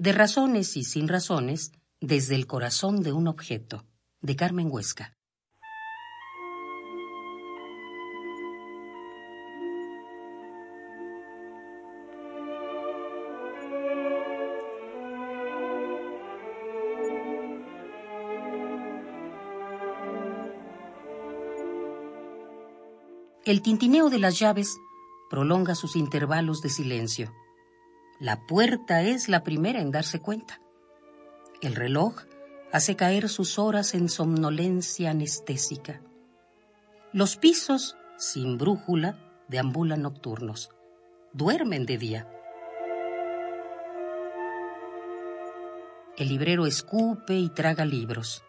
De razones y sin razones, desde el corazón de un objeto, de Carmen Huesca. El tintineo de las llaves prolonga sus intervalos de silencio. La puerta es la primera en darse cuenta. El reloj hace caer sus horas en somnolencia anestésica. Los pisos, sin brújula, deambulan nocturnos. Duermen de día. El librero escupe y traga libros.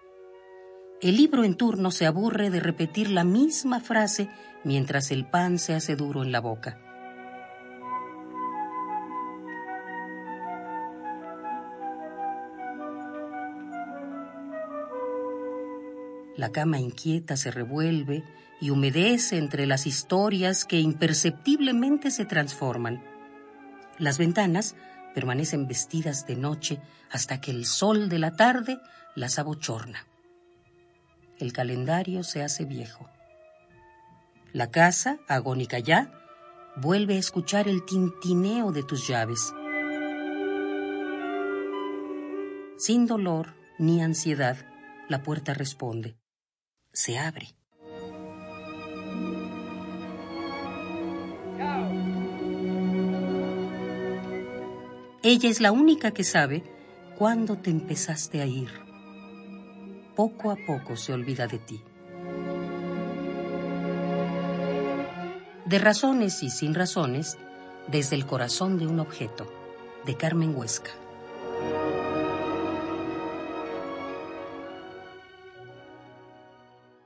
El libro en turno se aburre de repetir la misma frase mientras el pan se hace duro en la boca. La cama inquieta se revuelve y humedece entre las historias que imperceptiblemente se transforman. Las ventanas permanecen vestidas de noche hasta que el sol de la tarde las abochorna el calendario se hace viejo. La casa, agónica ya, vuelve a escuchar el tintineo de tus llaves. Sin dolor ni ansiedad, la puerta responde. Se abre. Ella es la única que sabe cuándo te empezaste a ir poco a poco se olvida de ti. De razones y sin razones, desde el corazón de un objeto, de Carmen Huesca.